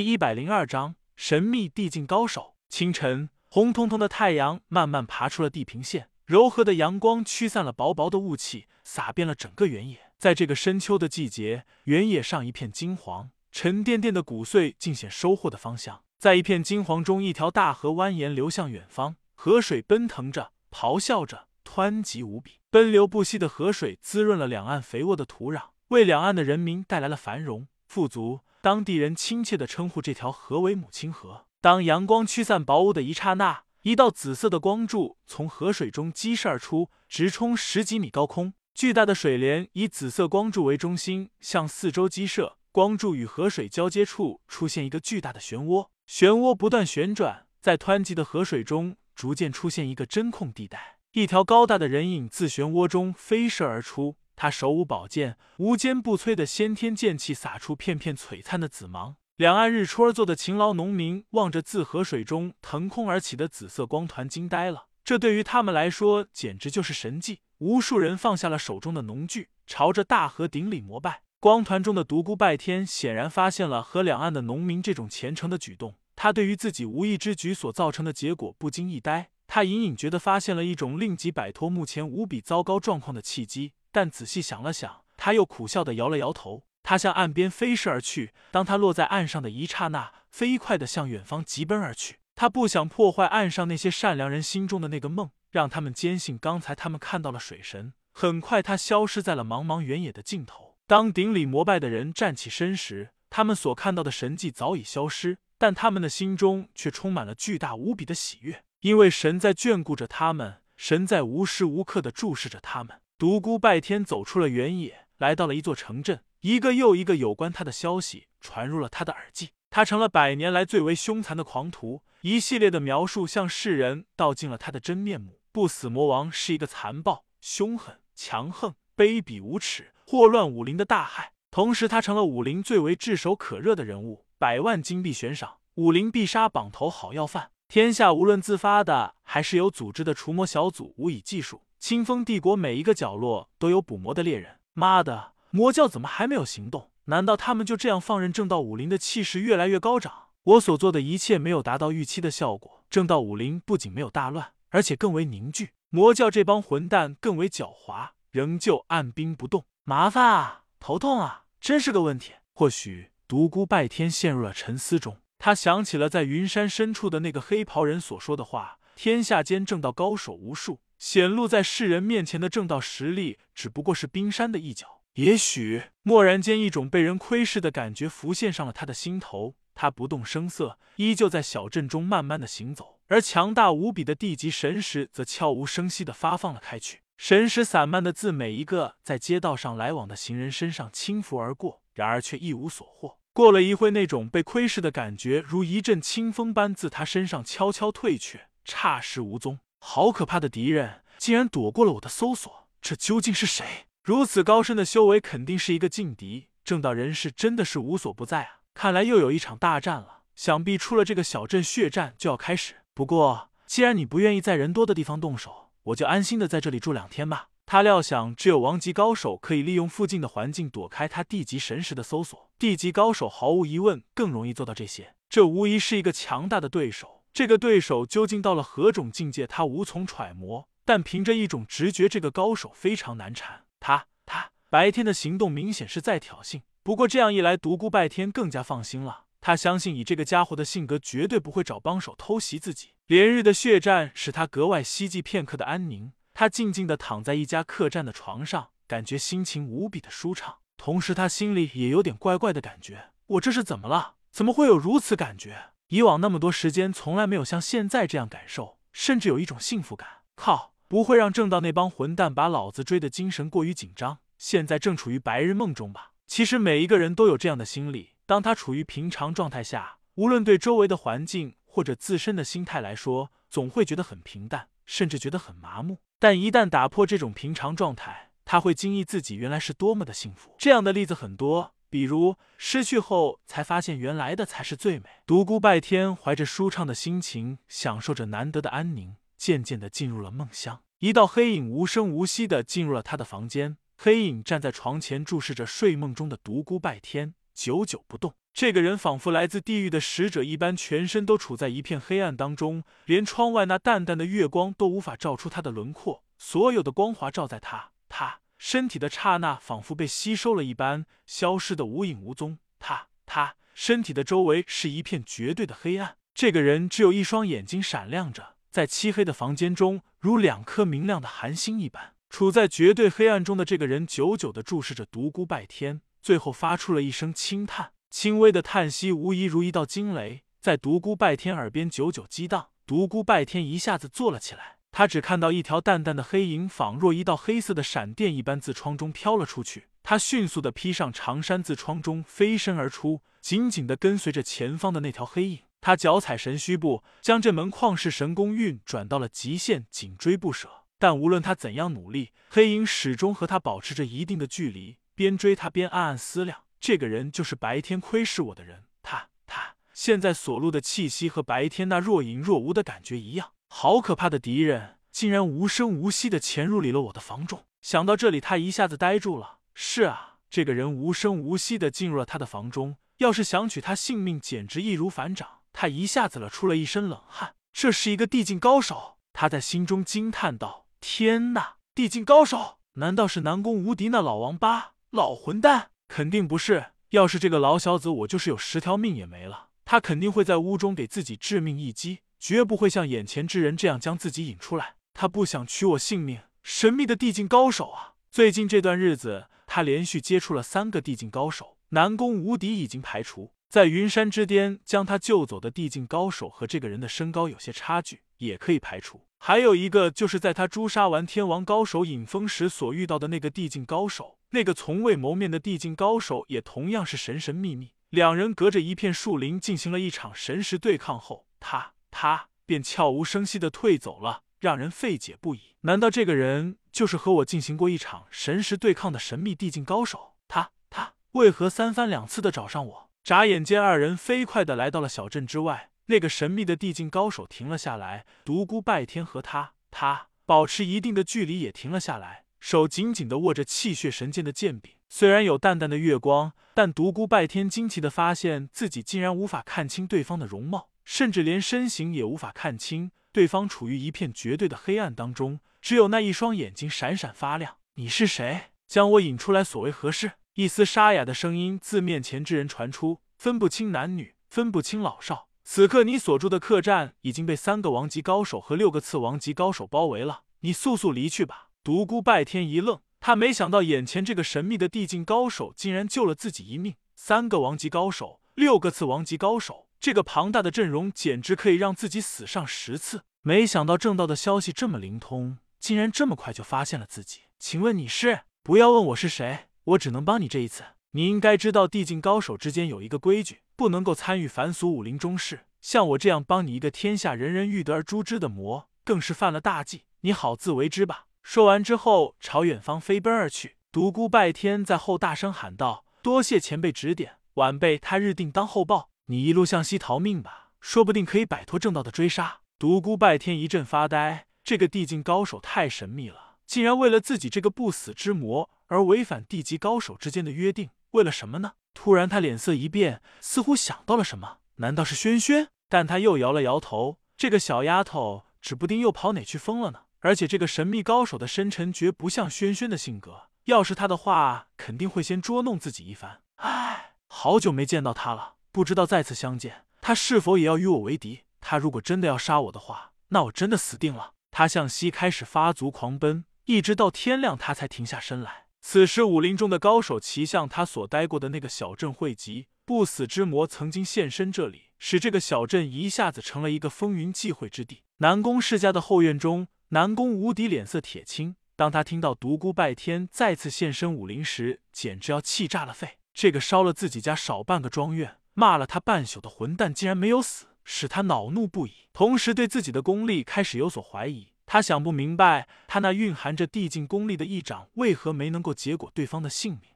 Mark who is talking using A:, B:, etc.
A: 第一百零二章神秘地境高手。清晨，红彤彤的太阳慢慢爬出了地平线，柔和的阳光驱散了薄薄的雾气，洒遍了整个原野。在这个深秋的季节，原野上一片金黄，沉甸甸的谷穗尽显收获的芳香。在一片金黄中，一条大河蜿蜒流向远方，河水奔腾着，咆哮着，湍急无比。奔流不息的河水滋润了两岸肥沃的土壤，为两岸的人民带来了繁荣富足。当地人亲切地称呼这条河为“母亲河”。当阳光驱散薄雾的一刹那，一道紫色的光柱从河水中激射而出，直冲十几米高空。巨大的水帘以紫色光柱为中心，向四周激射。光柱与河水交接处出现一个巨大的漩涡，漩涡不断旋转，在湍急的河水中逐渐出现一个真空地带。一条高大的人影自漩涡中飞射而出。他手舞宝剑，无坚不摧的先天剑气洒出片片璀璨的紫芒。两岸日出而作的勤劳农民望着自河水中腾空而起的紫色光团，惊呆了。这对于他们来说简直就是神迹。无数人放下了手中的农具，朝着大河顶礼膜拜。光团中的独孤拜天显然发现了河两岸的农民这种虔诚的举动，他对于自己无意之举所造成的结果不禁一呆。他隐隐觉得发现了一种令其摆脱目前无比糟糕状况的契机。但仔细想了想，他又苦笑的摇了摇头。他向岸边飞射而去。当他落在岸上的一刹那，飞快的向远方疾奔而去。他不想破坏岸上那些善良人心中的那个梦，让他们坚信刚才他们看到了水神。很快，他消失在了茫茫原野的尽头。当顶礼膜拜的人站起身时，他们所看到的神迹早已消失，但他们的心中却充满了巨大无比的喜悦，因为神在眷顾着他们，神在无时无刻的注视着他们。独孤拜天走出了原野，来到了一座城镇。一个又一个有关他的消息传入了他的耳际。他成了百年来最为凶残的狂徒。一系列的描述向世人道尽了他的真面目。不死魔王是一个残暴、凶狠、强横、卑鄙无耻、祸乱武林的大害。同时，他成了武林最为炙手可热的人物。百万金币悬赏，武林必杀榜头好要饭。天下无论自发的还是有组织的除魔小组，无以计数。清风帝国每一个角落都有捕魔的猎人。妈的，魔教怎么还没有行动？难道他们就这样放任正道武林的气势越来越高涨？我所做的一切没有达到预期的效果。正道武林不仅没有大乱，而且更为凝聚。魔教这帮混蛋更为狡猾，仍旧按兵不动。麻烦啊，头痛啊，真是个问题。或许独孤拜天陷入了沉思中，他想起了在云山深处的那个黑袍人所说的话：天下间正道高手无数。显露在世人面前的正道实力，只不过是冰山的一角。也许，蓦然间，一种被人窥视的感觉浮现上了他的心头。他不动声色，依旧在小镇中慢慢的行走，而强大无比的地级神识则悄无声息的发放了开去。神识散漫的自每一个在街道上来往的行人身上轻拂而过，然而却一无所获。过了一会，那种被窥视的感觉如一阵清风般自他身上悄悄退却，霎时无踪。好可怕的敌人，竟然躲过了我的搜索！这究竟是谁？如此高深的修为，肯定是一个劲敌。正道人士真的是无所不在啊！看来又有一场大战了。想必出了这个小镇，血战就要开始。不过，既然你不愿意在人多的地方动手，我就安心的在这里住两天吧。他料想，只有王级高手可以利用附近的环境躲开他地级神识的搜索。地级高手毫无疑问更容易做到这些。这无疑是一个强大的对手。这个对手究竟到了何种境界，他无从揣摩。但凭着一种直觉，这个高手非常难缠。他他白天的行动明显是在挑衅。不过这样一来，独孤拜天更加放心了。他相信以这个家伙的性格，绝对不会找帮手偷袭自己。连日的血战使他格外希冀片刻的安宁。他静静的躺在一家客栈的床上，感觉心情无比的舒畅。同时，他心里也有点怪怪的感觉。我这是怎么了？怎么会有如此感觉？以往那么多时间，从来没有像现在这样感受，甚至有一种幸福感。靠，不会让正道那帮混蛋把老子追得精神过于紧张，现在正处于白日梦中吧？其实每一个人都有这样的心理。当他处于平常状态下，无论对周围的环境或者自身的心态来说，总会觉得很平淡，甚至觉得很麻木。但一旦打破这种平常状态，他会惊异自己原来是多么的幸福。这样的例子很多。比如失去后才发现原来的才是最美。独孤拜天怀着舒畅的心情，享受着难得的安宁，渐渐的进入了梦乡。一道黑影无声无息的进入了他的房间，黑影站在床前注视着睡梦中的独孤拜天，久久不动。这个人仿佛来自地狱的使者一般，全身都处在一片黑暗当中，连窗外那淡淡的月光都无法照出他的轮廓。所有的光华照在他，他身体的刹那仿佛被吸收了一般，消失的无影无踪。他，他身体的周围是一片绝对的黑暗。这个人只有一双眼睛闪亮着，在漆黑的房间中，如两颗明亮的寒星一般。处在绝对黑暗中的这个人，久久的注视着独孤拜天，最后发出了一声轻叹，轻微的叹息，无疑如一道惊雷，在独孤拜天耳边久久激荡。独孤拜天一下子坐了起来，他只看到一条淡淡的黑影，仿若一道黑色的闪电一般，自窗中飘了出去。他迅速的披上长衫，自窗中飞身而出，紧紧的跟随着前方的那条黑影。他脚踩神虚步，将这门旷世神功运转到了极限，紧追不舍。但无论他怎样努力，黑影始终和他保持着一定的距离。边追他边暗暗思量：这个人就是白天窥视我的人。他他现在所露的气息和白天那若隐若无的感觉一样，好可怕的敌人，竟然无声无息的潜入里了我的房中。想到这里，他一下子呆住了。是啊，这个人无声无息的进入了他的房中，要是想取他性命，简直易如反掌。他一下子了出了一身冷汗，这是一个地境高手。他在心中惊叹道：“天哪，地境高手？难道是南宫无敌那老王八、老混蛋？肯定不是。要是这个老小子，我就是有十条命也没了。他肯定会在屋中给自己致命一击，绝不会像眼前之人这样将自己引出来。他不想取我性命。神秘的地境高手啊！最近这段日子，他连续接触了三个地境高手，南宫无敌已经排除。”在云山之巅将他救走的地境高手和这个人的身高有些差距，也可以排除。还有一个就是在他诛杀完天王高手尹峰时所遇到的那个地境高手，那个从未谋面的地境高手也同样是神神秘秘。两人隔着一片树林进行了一场神识对抗后，他他便悄无声息的退走了，让人费解不已。难道这个人就是和我进行过一场神识对抗的神秘地境高手？他他为何三番两次的找上我？眨眼间，二人飞快的来到了小镇之外。那个神秘的地境高手停了下来，独孤拜天和他，他保持一定的距离，也停了下来，手紧紧的握着气血神剑的剑柄。虽然有淡淡的月光，但独孤拜天惊奇的发现自己竟然无法看清对方的容貌，甚至连身形也无法看清。对方处于一片绝对的黑暗当中，只有那一双眼睛闪闪发亮。你是谁？将我引出来，所为何事？一丝沙哑的声音自面前之人传出，分不清男女，分不清老少。此刻你所住的客栈已经被三个王级高手和六个次王级高手包围了，你速速离去吧。独孤拜天一愣，他没想到眼前这个神秘的地境高手竟然救了自己一命。三个王级高手，六个次王级高手，这个庞大的阵容简直可以让自己死上十次。没想到正道的消息这么灵通，竟然这么快就发现了自己。请问你是？不要问我是谁。我只能帮你这一次。你应该知道，地境高手之间有一个规矩，不能够参与凡俗武林中事。像我这样帮你一个天下人人欲得而诛之的魔，更是犯了大忌。你好自为之吧。说完之后，朝远方飞奔而去。独孤拜天在后大声喊道：“多谢前辈指点，晚辈他日定当厚报。你一路向西逃命吧，说不定可以摆脱正道的追杀。”独孤拜天一阵发呆，这个地境高手太神秘了，竟然为了自己这个不死之魔。而违反地级高手之间的约定，为了什么呢？突然，他脸色一变，似乎想到了什么。难道是轩轩？但他又摇了摇头。这个小丫头指不定又跑哪去疯了呢。而且，这个神秘高手的深沉绝不像轩轩的性格。要是他的话，肯定会先捉弄自己一番。唉，好久没见到他了，不知道再次相见，他是否也要与我为敌？他如果真的要杀我的话，那我真的死定了。他向西开始发足狂奔，一直到天亮，他才停下身来。此时，武林中的高手齐向他所待过的那个小镇汇集。不死之魔曾经现身这里，使这个小镇一下子成了一个风云际会之地。南宫世家的后院中，南宫无敌脸色铁青。当他听到独孤拜天再次现身武林时，简直要气炸了肺。这个烧了自己家少半个庄园、骂了他半宿的混蛋，竟然没有死，使他恼怒不已，同时对自己的功力开始有所怀疑。他想不明白，他那蕴含着地境功力的一掌为何没能够结果对方的性命。